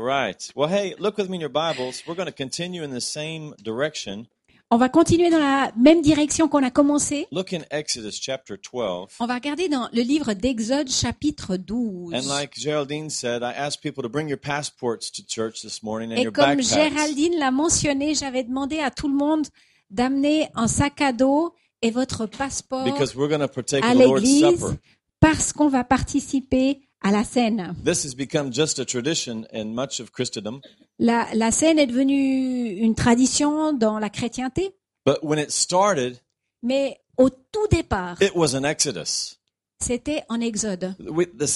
Right. Well, hey, look with me in your Bibles. We're going to continue in the same direction. On va continuer dans la même direction qu'on a commencé. Look in Exodus chapter 12. On va regarder dans le livre d'Exode chapitre 12. And like Geraldine said, I asked people to bring your passports to church this morning and Et your comme backpacks. Géraldine l'a mentionné, j'avais demandé à tout le monde d'amener un sac à dos et votre passeport Because we're going to partake à of the Lord's l'église Supper. parce qu'on va participer à la scène. This has become just a tradition in much of Christendom. La, la scène est devenue une tradition dans la chrétienté, But when it started, mais au tout départ, it was an Exodus. c'était en Exode. The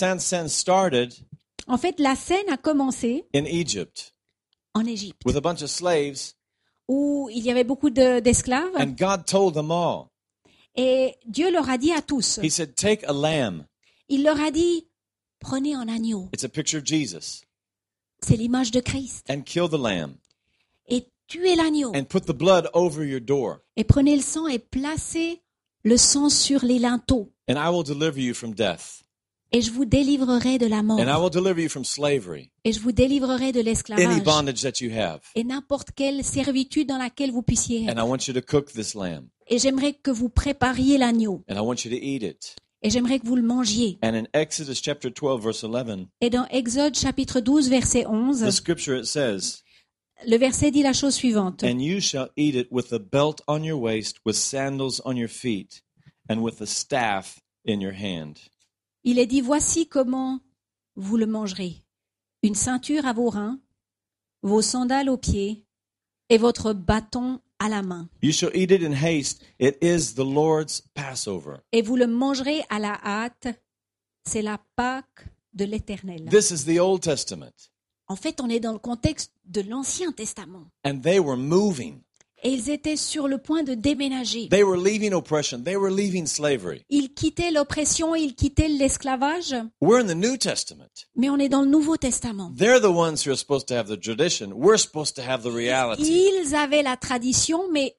started En fait, la scène a commencé in Egypt en Égypte, with a bunch of slaves, où il y avait beaucoup de- d'esclaves, and God told them all. et Dieu leur a dit à tous, He said, Take a lamb. il leur a dit, prenez un agneau, It's a picture of Jesus. c'est l'image de Christ, And kill the lamb. et tuez l'agneau, And put the blood over your door. et prenez le sang et placez le sang sur les linteaux, And I will deliver you from death. et je vous délivrerai de la mort, And I will deliver you from slavery. et je vous délivrerai de Any l'esclavage, bondage that you have. et n'importe quelle servitude dans laquelle vous puissiez And être. I want you to cook this lamb. Et j'aimerais que vous prépariez l'agneau, And I want you to eat it. Et j'aimerais que vous le mangiez. And in Exodus chapter 12, verse 11, Et dans Exode chapitre 12, verset the 11, scripture it says, le verset dit la chose suivante. And you shall eat it with a belt on your waist, with sandals on your feet, and with a staff in your hand. Il est dit, voici comment vous le mangerez. Une ceinture à vos reins, vos sandales aux pieds, et votre bâton à la main. You shall eat it in haste. It is the Lord's Passover. Et vous le mangerez à la hâte. C'est la Pâque de l'Éternel. This is the Old Testament. En fait, on est dans le contexte de l'Ancien Testament. And they were moving. Et ils étaient sur le point de déménager. They were leaving oppression. They were leaving slavery. Ils quittaient l'oppression, ils quittaient l'esclavage, We're in the New Testament. mais on est dans le Nouveau Testament. They're the ones who are supposed to have the tradition. We're supposed to have the reality. Ils avaient la tradition, mais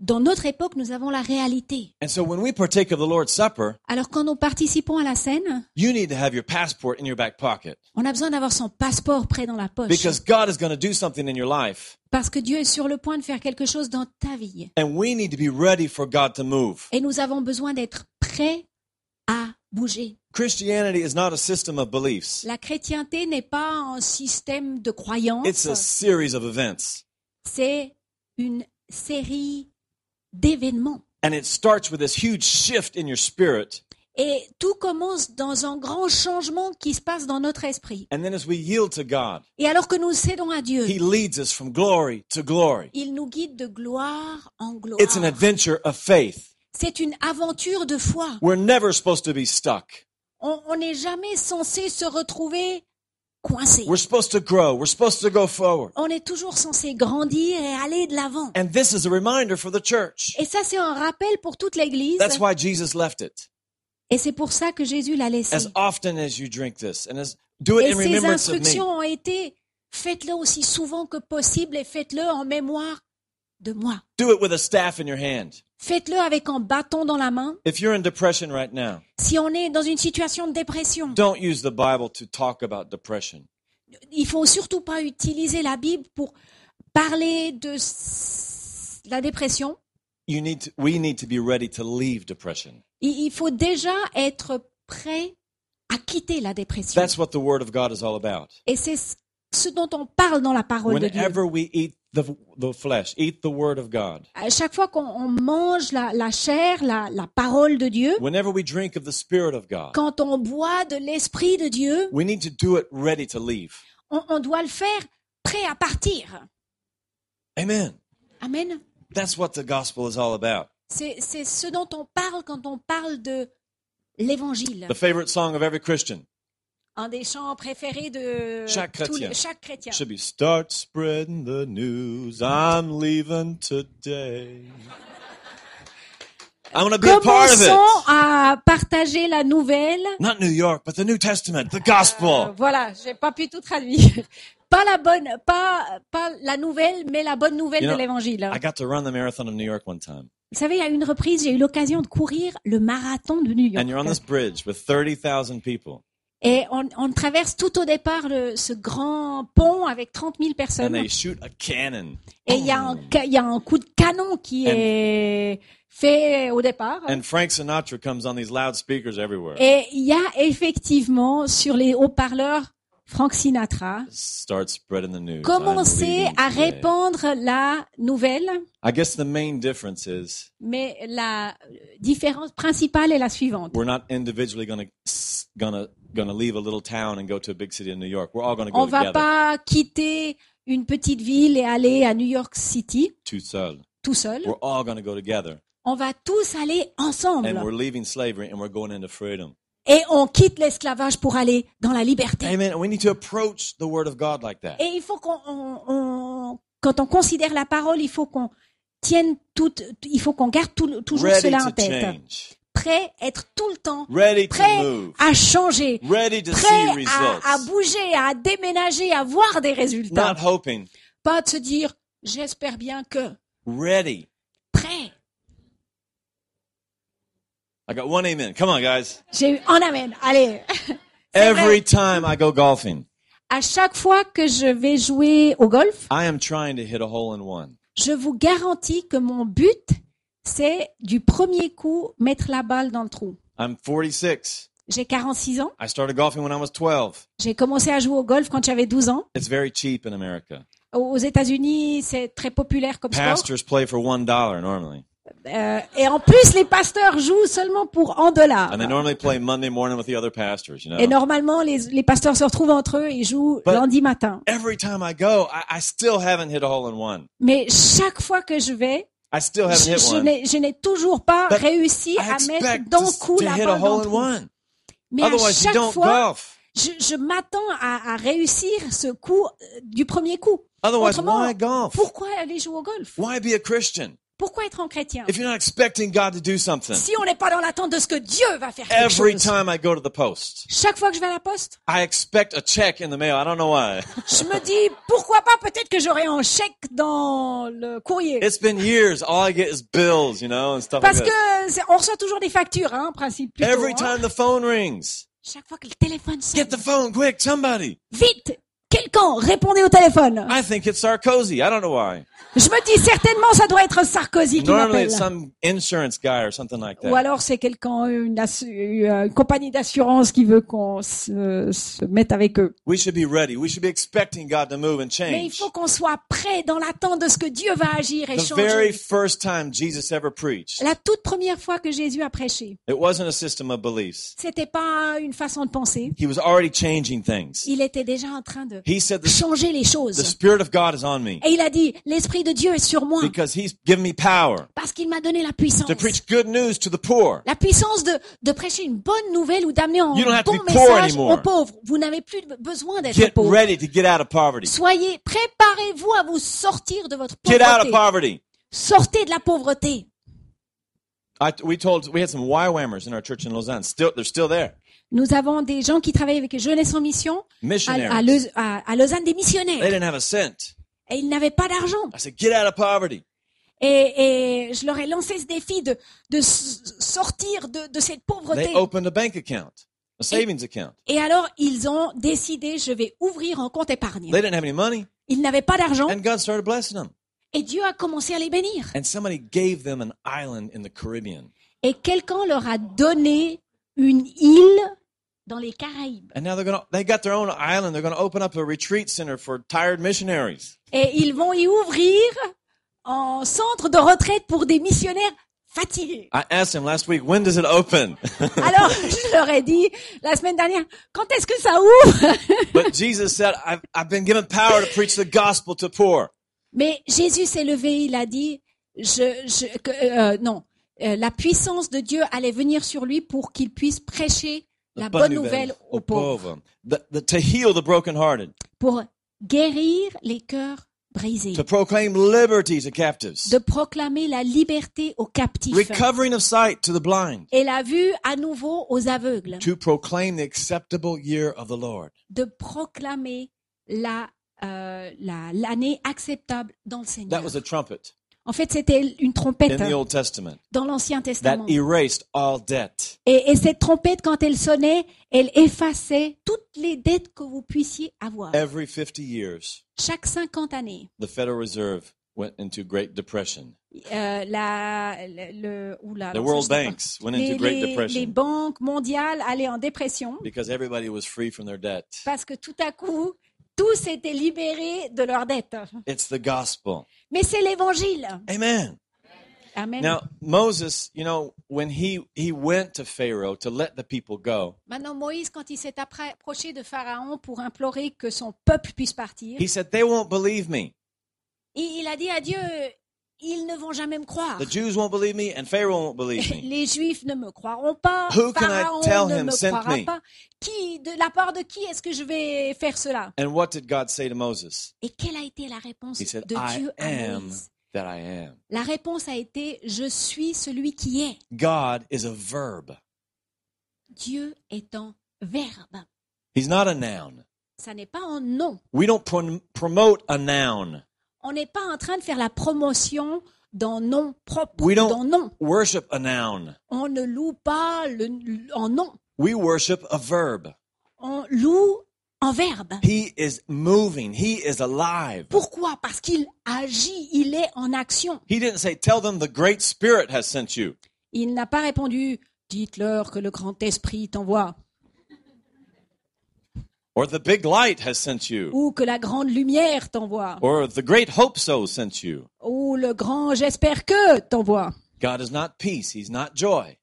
dans notre époque, nous avons la réalité. And so when we partake of the Lord's Supper, Alors quand nous participons à la scène, you need to have your passport in your back pocket on a besoin d'avoir son passeport prêt dans la poche. because God is going to do something in your life. Parce que Dieu est sur le point de faire quelque chose dans ta vie. And we need to be ready for God to move. Et nous avons besoin d'être prêts à bouger. Christianity is not a system of beliefs. La chrétienté n'est pas un système de croyances, It's a series of events. c'est une série d'événements. And it starts with this huge shift in your spirit. Et tout commence dans un grand changement qui se passe dans notre esprit. And then as we yield to God, Et alors que nous cédons à Dieu, He leads us from glory to glory. il nous guide de gloire en gloire. It's an adventure of faith. C'est une aventure de foi. We're never supposed to be stuck. On on n'est jamais censé se retrouver coincé. We're supposed to grow. We're supposed to go forward. On est toujours censé grandir et aller de l'avant. And this is a reminder for the church. Et ça, c'est un rappel pour toute l'Église. That's why Jesus left it. Et c'est pour ça que Jésus l'a laissé. As often as you drink this, and as do it Et in ces remembrance of me. instructions ont été faites-le aussi souvent que possible et faites-le en mémoire de moi. Do it with a staff in your hand. Faites-le avec un bâton dans la main. If you're in depression right now, Si on est dans une situation de dépression, don't use the Bible to talk about depression. il faut surtout pas utiliser la Bible pour parler de s- la dépression. You need to, we need to be ready to leave depression. Il il faut déjà être prêt à quitter la dépression. That's what the Word of God is all about. Et c'est ce- ce dont on parle dans la parole de Dieu. Whenever we eat the, the flesh, eat the Word of God. À chaque fois qu'on on mange la, la chair, la, la parole de Dieu, Whenever we drink of the Spirit of God, quand on boit de l'esprit de Dieu, we need to do it ready to leave. on, on doit le faire prêt à partir. Amen. Amen. That's what the gospel is all about. C'est c'est ce dont on parle quand on parle de l'évangile. The favorite song of every Christian Un des chants préférés de Chaque tous les- chrétien. chaque chrétien. should be Start spreading the news. I'm leaving today. I want to be a part of Commençons it. à partager la nouvelle. Not New York, but the New Testament, the Euh, gospel. voilà, j'ai pas pu tout traduire. Pas la bonne, pas pas la nouvelle, mais la bonne nouvelle You de l'évangile. I got to run the marathon of New York one time. Vous savez, à une reprise, j'ai eu l'occasion de courir le marathon de New York. And you're on this bridge with 30,000 people. Et on, on traverse tout au départ le- ce grand pont avec 30 000 and personnes. they shoot a cannon. Et il y, y a un coup de canon qui est fait au départ. And Frank Sinatra comes on these loudspeakers everywhere. Et il y a effectivement sur les haut-parleurs Frank Sinatra Start spreading the news. Commencer à répandre la nouvelle, I guess the main difference is mais la différence principale est la suivante. we're not individually gonna gonna gonna leave a little town and go to a big city in New York. We're all gonna go On va together. pas quitter une petite ville et aller à New York City Tout seul. tout seul. We're all gonna go together. On va tous aller And ensemble we're leaving slavery and we're going into freedom. Et on quitte l'esclavage pour aller dans la liberté. Amen. We need to approach the word of God like that. Et il faut qu'on, on- on- quand on considère la parole, il faut qu'on tienne tout, il faut qu'on garde tout- toujours Ready cela en tête. change. Prêt, être tout le temps Ready prêt move. à changer, Ready to see prêt à, bouger, à déménager, à voir des résultats. Not hoping. Pas de se dire, j'espère bien que. Ready. Prêt. I got one amen. Come on, guys. J'ai eu, en amène. Allez. Every vrai. time I go golfing, À chaque fois que je vais jouer au golf, I am trying to hit a hole in one. je vous garantis que mon but, c'est du premier coup mettre la balle dans le trou. I'm 46. J'ai 46 ans. I started golfing when I was 12. J'ai commencé à jouer au golf quand j'avais 12 ans. It's very cheap in America. Aux États-Unis, c'est très populaire comme sport. Pastors play for one dollar normally, Euh, et en plus, les pasteurs jouent seulement pour un dollar. and they normally play Monday morning with the other pastors. You know. Et normalement, les, les pasteurs se retrouvent entre eux et jouent But- lundi matin. Every time I go, I, I still haven't hit a hole in one. Mais chaque fois que je vais, I still haven't je, hit je one. n'ai je n'ai toujours pas But réussi I à mettre d'un coup to la balle dans le trou. Mais à Otherwise, you chaque don't fois, golf. je, je m'attends à, à réussir ce coup euh, du premier coup. Otherwise, Autrement, why golf? Pourquoi aller jouer au golf? Why be a Christian? Pourquoi être un chrétien if you're not expecting God to do something? Si on n'est pas dans l'attente de ce que Dieu va faire quelque Every chose. time I go to the post, Chaque fois que je vais à la poste, I expect a check in the mail. I don't know why. je me dis pourquoi pas peut-être que j'aurai un chèque dans le courrier. It's been years. All I get is bills, you know, and stuff like Parce that. que on reçoit toujours des factures, hein, en principe. Plutôt, Every hein. time the phone rings, Chaque fois que le téléphone sonne, get the phone quick, somebody. vite, quelqu'un, répondez au téléphone. I think it's Sarkozy. I don't know why. Je me dis certainement ça doit être Sarkozy qui m'appelle. like Ou alors c'est quelqu'un, une, euh, une compagnie d'assurance qui veut qu'on se, se mette avec eux. We should be ready. We should be expecting God to move and Mais il faut qu'on soit prêt dans l'attente de ce que Dieu va agir et The very changer. first time Jesus ever preached, La toute première fois que Jésus a prêché, it wasn't a system of beliefs. c'était pas une façon de penser. He was already changing things. Il était déjà en train de He said, the, changer les the choses. Spirit of God is on me Et il a dit, l'Esprit de Dieu est sur moi because He's given me power parce qu'il m'a donné la puissance. to preach good news to the poor. La puissance de, de prêcher une bonne nouvelle ou d'amener un You don't have to bon be poor message anymore. aux pauvres. Vous n'avez plus besoin d'être pauvre. ready to get out of poverty. Soyez, préparez-vous à vous sortir de votre Get out of pauvreté. poverty. Sortez de la pauvreté. I, we told we had some YWAMers in our church in Lausanne. Still, they're still there. Nous avons des gens qui travaillent avec Jeunesse en Mission à, à, Missionaries. Leus- à- à Lausanne, des They missionnaires. didn't have a cent. Et ils n'avaient pas d'argent. I said, get out of poverty. Et, et je leur ai lancé ce défi de, sortir de, de cette pauvreté. They opened a bank account, a savings account. Et alors, ils ont décidé, je vais ouvrir un compte épargne. They didn't have any money, Ils n'avaient pas d'argent and God started blessing them. et Dieu a commencé à les bénir. And somebody gave them an island in the Caribbean. Et quelqu'un leur a donné une île dans les Caraïbes. And now they're gonna they got their own island. They're gonna open up a retreat center for tired missionaries. Et ils vont y ouvrir un centre de retraite pour des missionnaires fatigués. I asked him last week, when does it open? Alors, je leur ai dit la semaine dernière, quand est-ce que ça ouvre? But Jesus said, I've, I've been given power to preach the gospel to poor. Mais Jésus s'est levé, il a dit, je, je, que, euh, non, euh, la puissance de Dieu allait venir sur lui pour qu'il puisse prêcher la bonne nouvelle aux pauvres, The, the, to heal the brokenhearted, pour guérir les cœurs brisés, to proclaim liberty to captives, de proclamer la liberté aux captifs. Recovering of sight to the blind, et la vue à nouveau aux aveugles, to proclaim the acceptable year of the Lord. de proclamer la euh, la- l'année acceptable dans le That Seigneur. was a trumpet. En fait, c'était une trompette dans l'Ancien Testament. Et, et cette trompette, quand elle sonnait, elle effaçait toutes les dettes que vous puissiez avoir. Every 50 years, Chaque 50 années, the Federal Reserve went into Great Depression. euh, la, le, oula, The world banks went les, Great banques mondiales allaient en dépression because everybody was free from their debt. parce que tout à coup, tous étaient libérés de leurs dettes. It's the gospel. Mais c'est l'évangile. Amen. Amen. Now, Moses, you know, when he, he went to Pharaoh to let the people go, Maintenant, Moïse, quand il s'est approché de Pharaon pour implorer que son peuple puisse partir, he said, They won't believe me. il, il a dit à Dieu, ils ne vont jamais me croire. The Jews won't believe me, and Pharaoh won't believe me. Les Juifs ne me croiront pas. Who can I Pharaon tell ne him me sent croira me? pas. Qui, de la part de qui est-ce que je vais faire cela? And what did God say to Moses? Et quelle a été la réponse He said, de I Dieu à Moïse? that I am. La réponse a été Je suis celui qui est. God is a verb. Dieu est un verbe. He's not a noun. Ça n'est pas un nom. We don't prom- promote a noun. On n'est pas en train de faire la promotion d'un nom propre, d'un nom. Worship a noun. On ne loue pas le, en nom. We worship a verb. On loue en verbe. He is moving. He is alive. Pourquoi? Parce qu'il agit, il est en action. He didn't say, Tell them the Great Spirit has sent you. Il n'a pas répondu Dites-leur que le grand esprit t'envoie Or the big light has sent you. ou que la grande lumière t'envoie Or the great hope so sent you. ou le grand j'espère que t'envoie. God is not peace. He's not joy.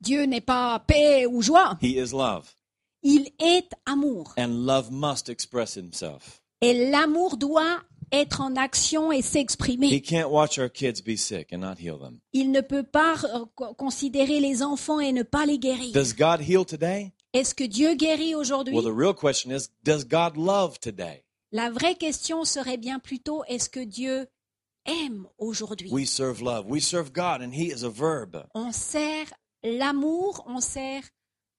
Dieu n'est pas paix ou joie, He is love. il est amour. And love must express himself. Et l'amour doit être en action et He s'exprimer. can't watch our kids be sick and not heal them. Il ne peut pas co- considérer les enfants et ne pas les guérir. Does God heal today? Est-ce que Dieu guérit aujourd'hui? Well, the real question is, does God love today? La vraie question serait bien plutôt est-ce que Dieu aime aujourd'hui? We serve love. We serve God, and He is a verb. On sert l'amour, on sert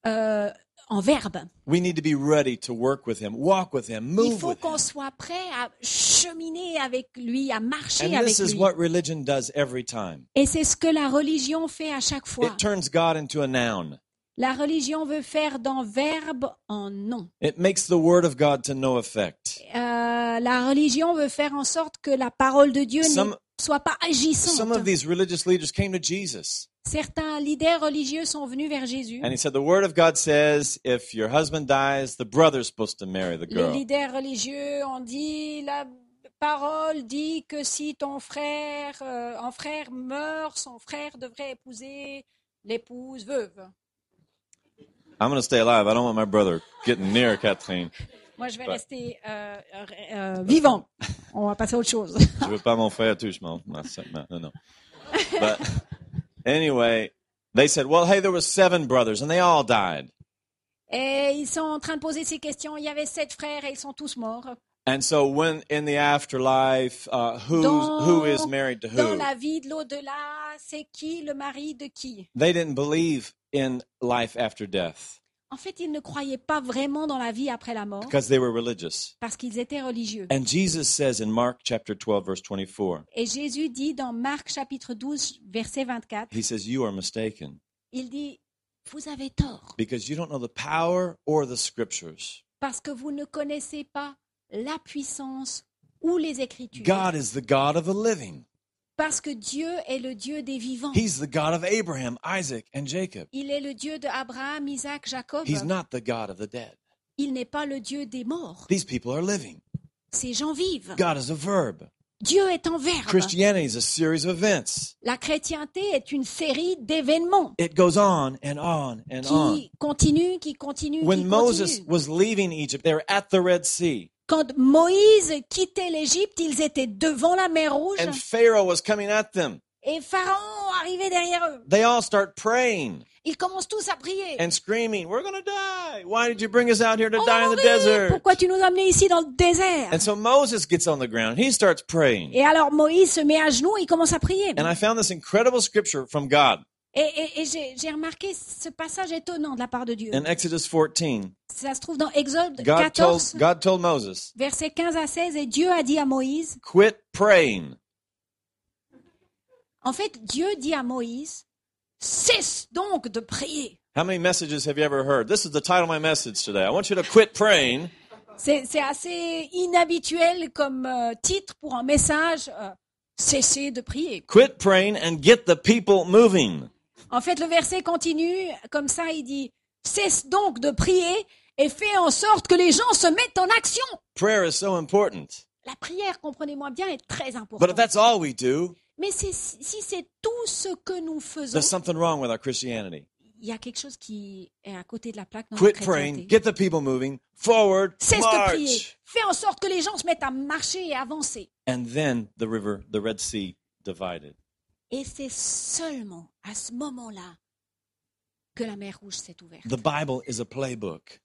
euh, en verbe. We need to be ready to work with Him, walk with Him, Il move faut with qu'on soit prêt à cheminer avec lui, à marcher And avec this is lui. what religion does every time. Et c'est ce que la religion fait à chaque fois. It turns God into a noun. La religion veut faire d'un verbe en nom. It makes the word of God to no effect. Euh, la religion veut faire en sorte que la parole de Dieu Some- ne soit pas Some agissante. of these religious leaders came to Jesus Certains leaders religieux sont venus vers Jésus. and he said, The word of God says if your husband dies, the brother's supposed to marry the Les girl. leaders religieux ont dit la parole dit que si ton frère, euh, un frère meurt, son frère devrait épouser l'épouse veuve. I'm going to stay alive. I don't want my brother getting near Kathleen. Moi, je vais Ouais. rester euh, euh, vivant. On va passer à autre chose. Je veux pas mon frère touche mon, ma- ma- no, no. But anyway, they said, well, hey, there was seven brothers and they all died. Et ils sont en train de poser ces questions. Il y avait sept frères et ils sont tous morts. And so when in the afterlife, uh, who's, Dans- who is married to Dans who? la vie de l'au-delà, c'est qui le mari de qui? They didn't believe in life after death En fait, ils ne croyaient pas vraiment dans la vie après la mort because they were religious. parce qu'ils étaient religieux. And Jesus says in Mark chapter 12, verse 24, Et Jésus dit dans Marc chapitre 12, verset 24, he says, you are mistaken il dit, vous avez tort because you don't know the power or the scriptures. parce que vous ne connaissez pas la puissance ou les Écritures. God is the God of the living. Parce que Dieu est le Dieu des vivants. He's the God of Abraham, Isaac, and Jacob. Il est le Dieu d'Abraham, Isaac, Jacob. He's not the God of the dead. Il n'est pas le Dieu des morts. These people are living. Ces gens vivent. God is a verb. Dieu est en verbe. Christianity is a series of events. La chrétienté est une série d'événements It goes on and on and on. qui continuent, qui continuent, qui When Moses was leaving Egypt, they were at the Red Sea, Quand Moïse quittait l'Égypte, ils étaient devant la mer Rouge and Pharaoh was coming at them. et Pharaon arrivait derrière eux. They all start praying Ils commencent tous à prier. and screaming, We're going to die. Why did you bring us out here to On die va in the desert? Pourquoi tu nous as amenés ici dans le désert? And so Moses gets on the ground. He starts praying. Et alors Moïse se met à genoux et commence à prier. And I found this incredible scripture from God Et, et- et j'ai remarqué ce passage étonnant de la part de Dieu. in Exodus 14. Ça se trouve dans Exode God told, 14, God told Moses, versets 15 à 16, et Dieu a dit à Moïse, Quit praying. En fait, Dieu dit à Moïse, cesse donc de prier. How many messages have you ever heard? This is the title of my message today. I want you to quit praying C'est c'est assez inhabituel comme euh, titre pour un message, euh, cessez de prier. Quit praying and get the people moving. En fait, le verset continue comme ça, il dit, cesse donc de prier et fais en sorte que les gens se mettent en action. Prayer is so important. La prière, comprenez-moi bien, est très But if importante. that's all we do, Mais si c'est tout ce que nous faisons, there's something wrong with our Christianity. il y a quelque chose qui est à côté de la plaque dans Quit notre praying, get the people moving, forward, Cesse de prier. Fais en sorte que les gens se mettent à marcher et avancer. And then the river, the Red Sea, divided. Et c'est seulement à ce moment-là que la mer Rouge s'est ouverte. The Bible is a playbook.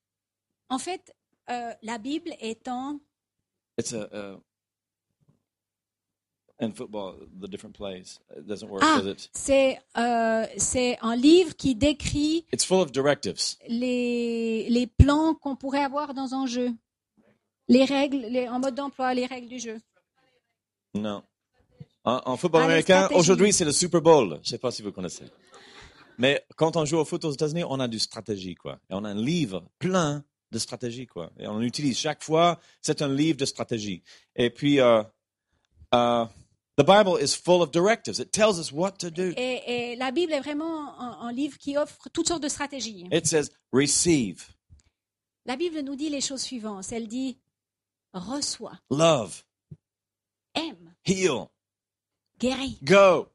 En fait, euh, la Bible étant It's a, uh, in football, the different plays. It doesn't work, Ah, does it? c'est euh, c'est un livre qui décrit It's full of directives. les, les plans qu'on pourrait avoir dans un jeu, les règles, les, en mode d'emploi, les règles du jeu. Non. En, en football américain, aujourd'hui, c'est le Super Bowl. Je sais pas si vous connaissez. Mais quand on joue au foot aux États-Unis, on a du stratégie, quoi. Et on a un livre plein de stratégie, quoi. Et on utilise chaque fois, c'est un livre de stratégie. Et puis, euh, euh, the Bible is full of directives. It tells us what to do. Et, et la Bible est vraiment un, un livre qui offre toutes sortes de stratégies. It says, receive, La Bible nous dit les choses suivantes. Elle dit reçois, love, aime, heal, guéris, go,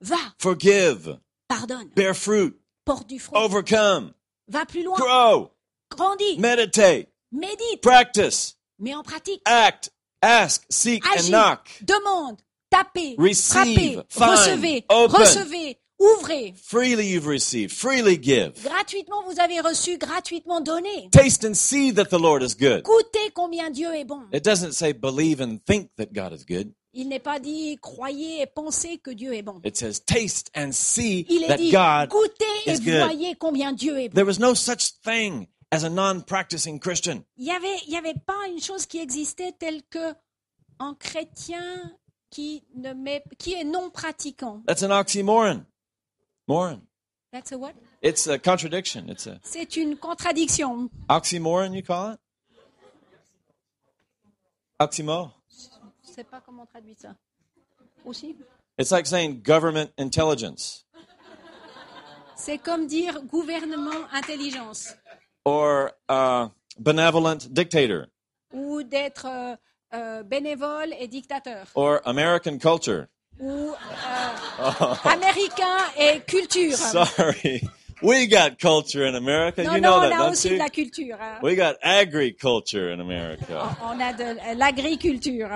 va, forgive, pardonne, bear fruit, porte du fruit, overcome, va plus loin, grow, grandis, meditate, médite, practice, mets en pratique, act, ask, seek, and agis, knock. demande, tapez, Receive, frappez, find, recevez, open. recevez, ouvrez. Freely you've received, freely give. Gratuitement, vous avez reçu, gratuitement donné. Taste and see that the Lord is good. Goûtez combien Dieu est bon. It doesn't say believe and think that God is good. Il n'est pas dit croyez et pensez que Dieu est bon. It says taste and see Il est that dit God. goûtez et good. voyez combien Dieu est bon. There was no such thing as a non-practicing Christian. Il y avait, il y avait pas une chose qui existait telle que un chrétien qui ne met, qui est non pratiquant. That's an oxymoron. Moron. That's a what? It's a contradiction. It's a C'est une contradiction. oxymoron, you call it? Oxymor. Sais pas comment on traduit ça. Aussi. It's like saying government intelligence C'est comme dire gouvernement intelligence or uh, benevolent dictator ou d'être euh, euh, bénévole et dictateur or American culture. ou euh, américain et culture. Sorry. We got culture in America. Non, you non, know on that, a aussi you? de la culture. hein. We got agriculture in America. On a de l'agriculture,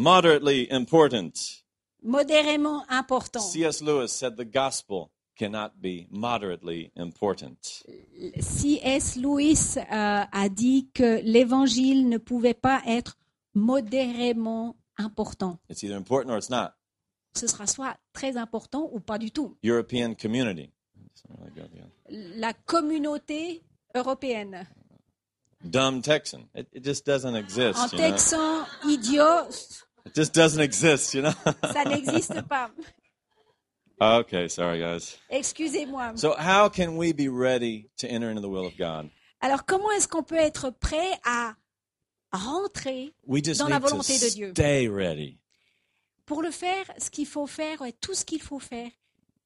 Moderately important. modérément important. C.S. Lewis said the gospel cannot be moderately important. C.S. Lewis euh, a dit que l'évangile ne pouvait pas être modérément important. It's either important or it's not. Ce sera soit très important ou pas du tout. European community. La communauté européenne. Dumb Texan. It, it just doesn't exist. Know? texan idiot, It just doesn't exist, you know? ça n'existe pas. okay, sorry guys. Excusez-moi. So how can we be ready to enter into the will of God? Alors comment est-ce qu'on peut être prêt à rentrer We just Dans la need to volonté de Dieu? stay ready. Pour le faire, ce qu'il faut faire, et tout ce qu'il faut faire,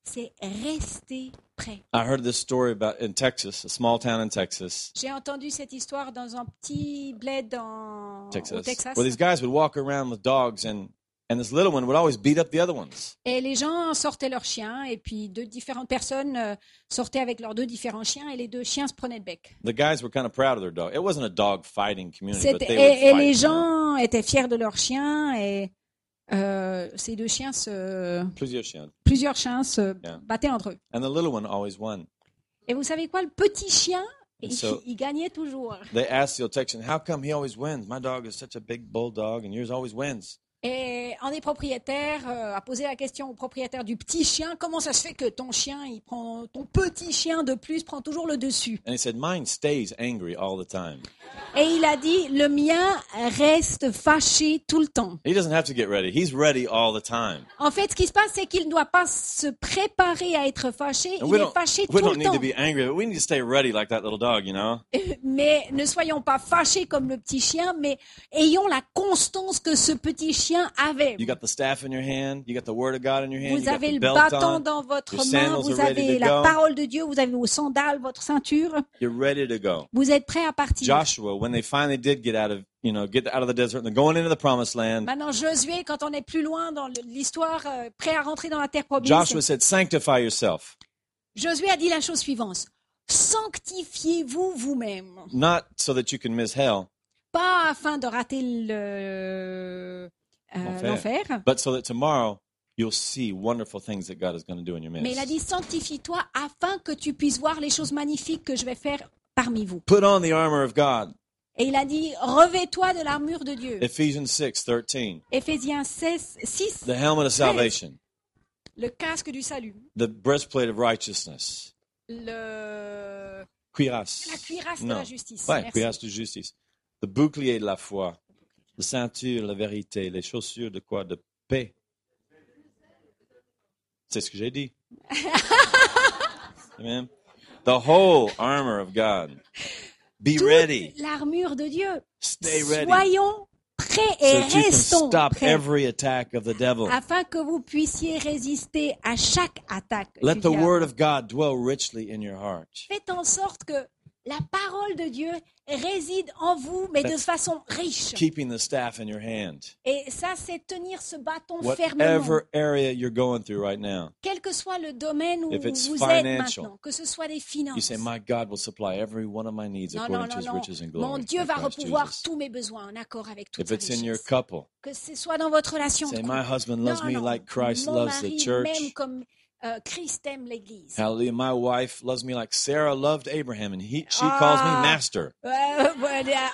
c'est rester prêt. I heard this story about in Texas, a small town in Texas, J'ai entendu cette histoire dans un petit bled en- au Texas, Texas. where these guys would walk around with dogs and and this little one would always beat up the other ones. Et les gens sortaient leurs chiens, et puis deux différentes personnes euh, sortaient avec leurs deux différents chiens, et les deux chiens se prenaient le bec. The guys were kind of proud of their dog. It wasn't a dog fighting community, but they would et, et fight, les you know. gens étaient fiers de leurs chiens, et euh, ces deux chiens se, Plusieurs chiens. plusieurs chiens se Yeah. battaient entre eux. And the little one always won. Et vous savez quoi, le petit chien, il, So- il gagnait toujours. They asked the old Texan, "How come he always wins? My dog is such a big bulldog, and yours always wins." Et un des propriétaires euh, a posé la question au propriétaire du petit chien comment ça se fait que ton chien, il prend ton petit chien de plus prend toujours le dessus? And he said, Mine stays angry all the time. Et il a dit le mien reste fâché tout le temps. He doesn't have to get ready. He's ready all the time. En fait, ce qui se passe, c'est qu'il ne doit pas se préparer à être fâché. And Il est fâché tout le temps. Mais ne soyons pas fâchés comme le petit chien, mais ayons la constance que ce petit chien avait. You got the staff in your hand, you got the word of God in your hand, Vous avez le bâton on, dans votre main, vous avez la parole de Dieu, vous avez vos sandales, votre ceinture. you're ready to go. Vous êtes prêts à partir. Joshua, when they finally did get out of, you know, get out of the desert and they're going into the promised land, Maintenant, Josué, quand on est plus loin dans l'histoire, euh, prêt à rentrer dans la terre promise, Joshua said, sanctify yourself. Josué a dit la chose suivante. Sanctifiez-vous vous-même. Not so that you can miss hell, Pas afin de rater le- L'enfer. l'enfer, but so that tomorrow you'll see wonderful things that God is going to do in your mais il a midst. dit sanctifie-toi afin que tu puisses voir les choses magnifiques que je vais faire parmi vous. Put on the armor of God. Et il a dit revêt-toi de l'armure de Dieu. Ephesians 6, 13. Éphésiens 16, 6, The helmet of salvation, le casque du salut, the breastplate of righteousness, le... cuirasse. la cuirasse de Non. la justice. Ouais, Merci. cuirasse de justice. Le bouclier de la foi. La ceinture, la vérité. Les chaussures de quoi? De paix. C'est ce que j'ai dit. Amen. The whole armor of God. Be Toute ready. l'armure de Dieu. Stay ready. Soyons prêts et So restons stop prêts every attack of the devil. afin que vous puissiez résister à chaque attaque. Let du the diable. word of God dwell richly in your heart. Faites en sorte que la parole de Dieu réside en vous, mais de That's- façon riche. Keeping the staff in your hand. Et ça, c'est tenir ce bâton fermement. Whatever area you're going through right now. Quel que soit le domaine où If it's vous êtes maintenant, que ce soit des You finances. say, My God will supply every one of my needs Non, according non, to non, his non. riches and glory. Mon Dieu va Jesus. tous mes besoins en accord avec toute If sa it's in your richesse. couple, Que ce soit dans votre relation de say. My husband loves me like Christ loves the church. m'aime comme euh, Christ aime l'Église. Hallelujah. My wife loves me like Sarah loved Abraham, and he, she Ah. calls me master.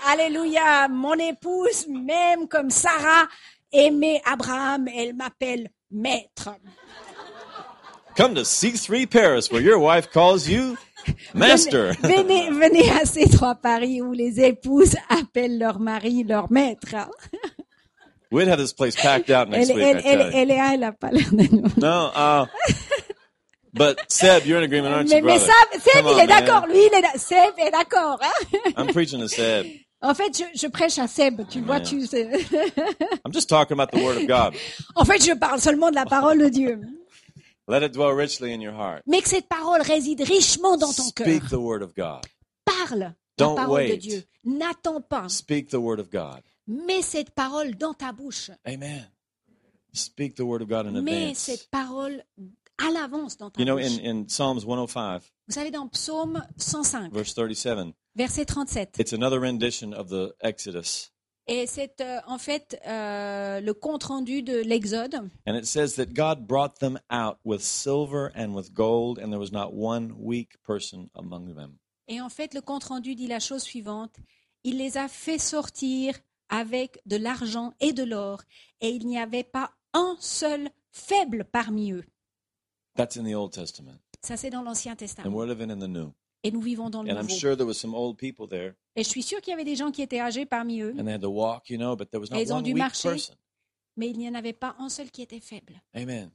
Alléluia, mon épouse m'aime comme Sarah aimait Abraham, elle m'appelle maître. Come to C3 Paris, where your wife calls you master. Venez, venez à ces trois paris où les épouses appellent leur mari leur maître. We'd have this place packed out next Elle, week. a pas l'air de. No, uh, but Seb, you're in agreement, aren't Mais, you, mais brother? Seb, il est man. d'accord. Lui, il est da- Seb est d'accord. hein. I'm preaching to Seb. en fait, je, je prêche à Seb. Tu vois, tu sais. I'm just talking about the Word of God. en fait, je parle seulement de la parole de Dieu. Let it dwell richly in your heart. Mais que cette parole réside richement dans ton cœur. Speak the Word of God. Parle Don't la parole de wait. Dieu. N'attends pas. Speak the Word of God. Mets cette parole dans ta bouche. Amen. Speak the Word of God in Mets advance. cette parole à l'avance dans ta You know, bouche. in, in Psalms 105, Vous savez, dans Psaume 105, verse 37, verset 37, it's another rendition of the Exodus. et c'est euh, en fait euh, le compte-rendu de l'Exode. And it says that God brought them out with silver and with gold, and there was not one weak person among them. Et en fait, le compte-rendu dit la chose suivante. Il les a fait sortir avec de l'argent et de l'or, et il n'y avait pas un seul faible parmi eux. That's in the Old Testament. Ça, c'est dans l'Ancien And Testament. we're living in the New. Et nous vivons dans le And I'm Nouveau. sure there was some old people there, Et je suis sûre qu'il y avait des gens qui étaient âgés parmi eux, and they had to walk, you know, but there was Et not ils ont one dû marcher. person. mais il n'y en avait pas un seul qui était faible. Amen.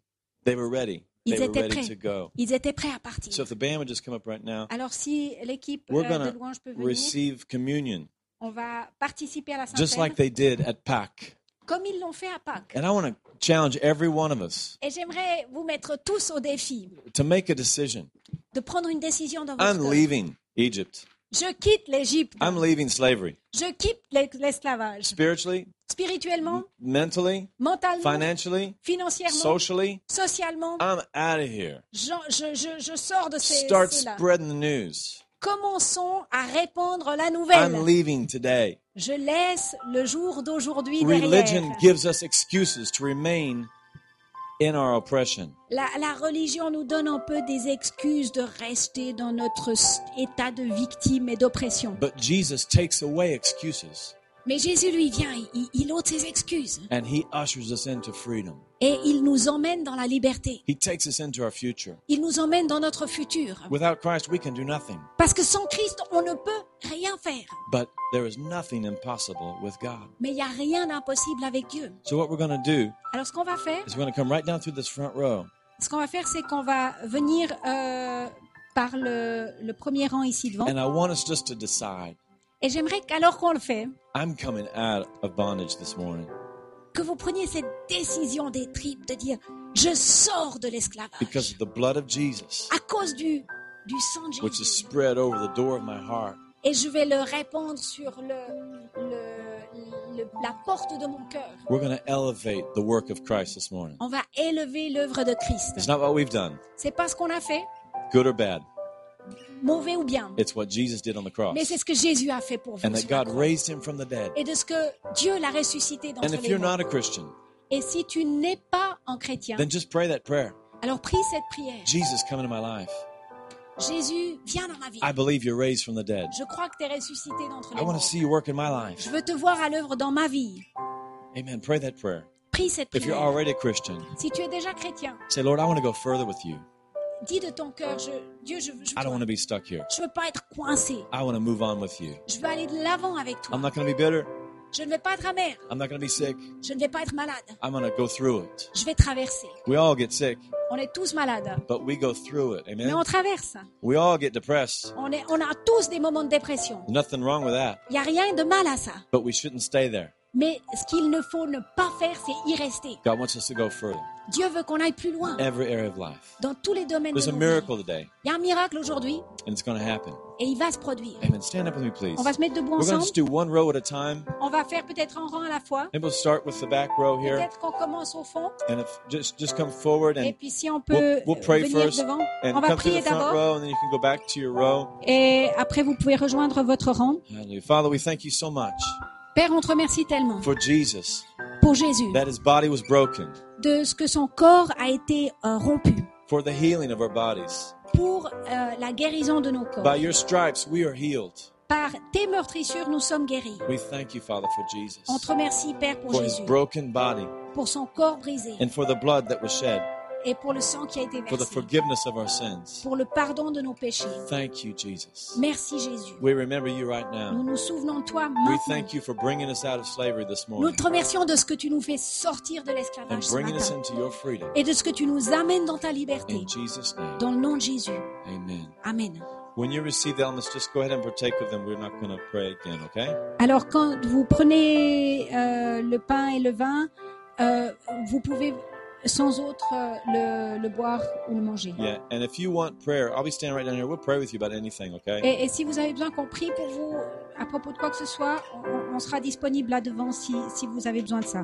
They were ready. Ils They were étaient ready prêts. to go. Ils étaient prêts à partir. So if the band would just come up right now, Alors si l'équipe euh, de louange peut venir, receive communion, on va participer à la Sainte just Seine, like they did at Pâques. comme ils l'ont fait à Pâques. And I want to challenge every one of us Et j'aimerais vous mettre tous au défi to make a decision. de prendre une décision dans votre I'm cœur. leaving Egypt. Je quitte l'Égypte. I'm leaving slavery. Je quitte l'es- l'esclavage. Spiritually, Spirituellement, mentally, mentalement, financially, financièrement, socially, socialement, I'm out of here. je, je, je, je sors de ces, Start spreading the news. Commençons à répandre la nouvelle. I'm leaving today. Je laisse le jour d'aujourd'hui Religion derrière. gives us excuses to remain in our oppression. La, la religion nous donne un peu des excuses de rester dans notre état de victime et d'oppression. But Jesus takes away excuses. Mais Jésus, lui, vient, il, il ôte ses excuses and he ushers us into freedom. et il nous emmène dans la liberté. He takes us into our future. Il nous emmène dans notre futur. Without Christ, we can do nothing. Parce que sans Christ, on ne peut rien faire. But there is nothing impossible with God. Mais il n'y a rien d'impossible avec Dieu. So what we're going to do Alors ce qu'on va faire, is we're going to come right down through this front row. ce qu'on va faire, c'est qu'on va venir euh, par le, le premier rang ici devant. And I want us just to decide. Et j'aimerais qu'alors qu'on le fait, I'm coming out of bondage this morning que vous preniez cette décision des tripes de dire je sors de l'esclavage because of the blood of Jesus, à cause du, du sang de which is Jésus. spread over the door of my heart. Et je vais le répandre sur le, le- le- la porte de mon cœur. We're going to elevate the work of Christ this morning. On va élever l'œuvre de Christ. It's not what we've done, C'est pas ce qu'on a fait, good or bad. Mauvais ou bien, It's what Jesus did on the cross. mais c'est ce que Jésus a fait pour vous. And that God raised him from the dead. Et de ce que Dieu l'a ressuscité And d'entre if les you're morts. not a Christian, Et si tu n'es pas en chrétien, then just pray that prayer. alors prie cette prière. Jesus, come into my life. Jésus, viens dans ma vie. I believe you're raised from the dead. Je crois que tu es ressuscité d'entre I les want to morts. see you work in my life. Je veux te voir à l'œuvre dans ma vie. Amen. Pray that prayer. Prie cette If you're prière. already a Christian, Si tu es déjà chrétien, say, Lord, I want to go further with you. Dis de ton cœur, je, Dieu, je, je, I don't want to be stuck here. je veux pas être coincé. I want to move on with you. Je veux aller de l'avant avec toi. I'm not going to be bitter. Je ne vais pas être amer. I'm not going to be sick. Je ne vais pas être malade. I'm going to go through it. Je vais traverser. We all get sick, On est tous malades. but we go through it. Mais on traverse. We all get depressed. On, est, on a tous des moments de dépression. Nothing wrong with that, Il n'y a rien de mal à ça. but we shouldn't stay there. Mais ce qu'il ne faut ne pas faire, c'est y rester. God wants us to go further. Dieu veut qu'on aille plus loin Every area of life. dans tous les domaines de There's a nos vies. miracle today, Il y a un miracle aujourd'hui and it's going to happen. et il va se produire. Amen. Stand up with me, please. On va se mettre debout We're going to ensemble. just do one row at a time. On va faire peut-être un rang à la fois. Maybe we'll start with the back row here, Peut-être qu'on commence au fond. and if just just come forward Et puis si on peut we'll, we'll euh, pray venir first, devant, and on va come prier d'abord. row, and then you can go back to your row. Et après, vous pouvez rejoindre votre rang. Hallelujah. Father, we thank you so much Père, on te remercie tellement for Jesus, pour Jésus, that his body was broken, de ce que son corps a été euh, rompu, for the healing of our bodies. pour euh, la guérison de nos corps. By your stripes, we are healed. Par tes meurtrissures, nous sommes guéris. We thank you, Father, for Jesus, On te remercie, Père, pour for his Jésus, broken body, pour son corps brisé and for the blood that was shed, et pour le sang qui a été for the versé, forgiveness of our sins. pour le pardon de nos péchés. Thank you, Jesus. Merci, Jésus. We remember you right Nous now. nous souvenons de toi We maintenant. thank you for bringing us out of slavery this Nous morning te remercions de ce que tu nous fais sortir de and l'esclavage ce bringing us matin into your freedom. et de ce que tu nous amènes dans ta liberté. In Jesus' name, Dans le nom de Jésus. amen. Amen. When you receive the elements, just go ahead and partake of them. We're not going to pray again, okay? Alors quand vous prenez euh, le pain et le vin, euh, vous pouvez sans autre euh, le, le boire ou le manger. Yeah. And if you want prayer, I'll be standing right down here. We'll pray with you about anything, okay? Et, et si vous avez besoin qu'on prie pour vous à propos de quoi que ce soit, on, on sera disponible là devant si, si vous avez besoin de ça.